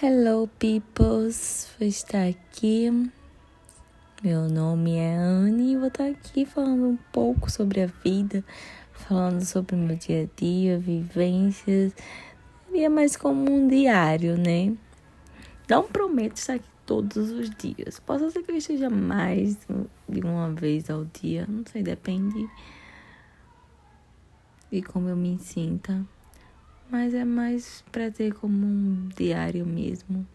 Hello, peoples! Vou estar aqui. Meu nome é Anne e vou estar aqui falando um pouco sobre a vida, falando sobre o meu dia a dia, vivências. Seria mais como um diário, né? Não prometo estar aqui todos os dias. Posso ser que eu esteja mais de uma vez ao dia, não sei, depende de como eu me sinta mas é mais para ter como um diário mesmo.